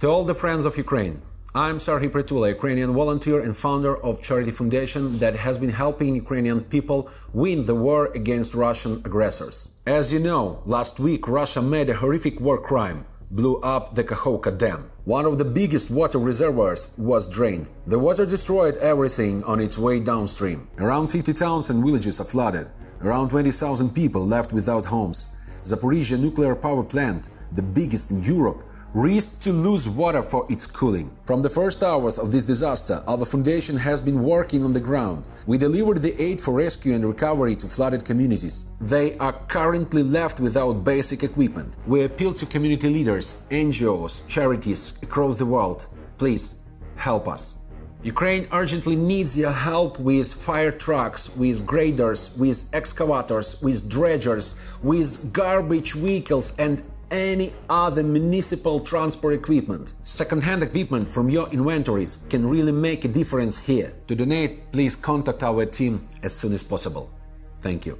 To all the friends of Ukraine, I'm Serhiy Prytula, Ukrainian volunteer and founder of charity foundation that has been helping Ukrainian people win the war against Russian aggressors. As you know, last week Russia made a horrific war crime, blew up the Kakhovka Dam. One of the biggest water reservoirs was drained. The water destroyed everything on its way downstream. Around 50 towns and villages are flooded. Around 20,000 people left without homes. Zaporizhia nuclear power plant, the biggest in Europe, risked to lose water for its cooling. From the first hours of this disaster, our foundation has been working on the ground. We delivered the aid for rescue and recovery to flooded communities. They are currently left without basic equipment. We appeal to community leaders, NGOs, charities across the world. Please help us. Ukraine urgently needs your help with fire trucks, with graders, with excavators, with dredgers, with garbage vehicles and any other municipal transport equipment. Second-hand equipment from your inventories can really make a difference here. To donate, please contact our team as soon as possible. Thank you.